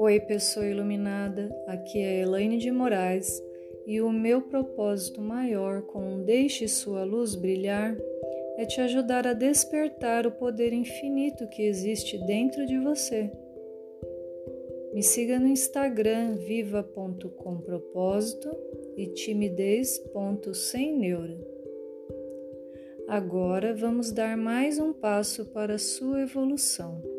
Oi, pessoa iluminada, aqui é Elaine de Moraes e o meu propósito maior com Deixe Sua Luz Brilhar é te ajudar a despertar o poder infinito que existe dentro de você. Me siga no Instagram viva.compropósito e timidez.semneura. Agora vamos dar mais um passo para a sua evolução.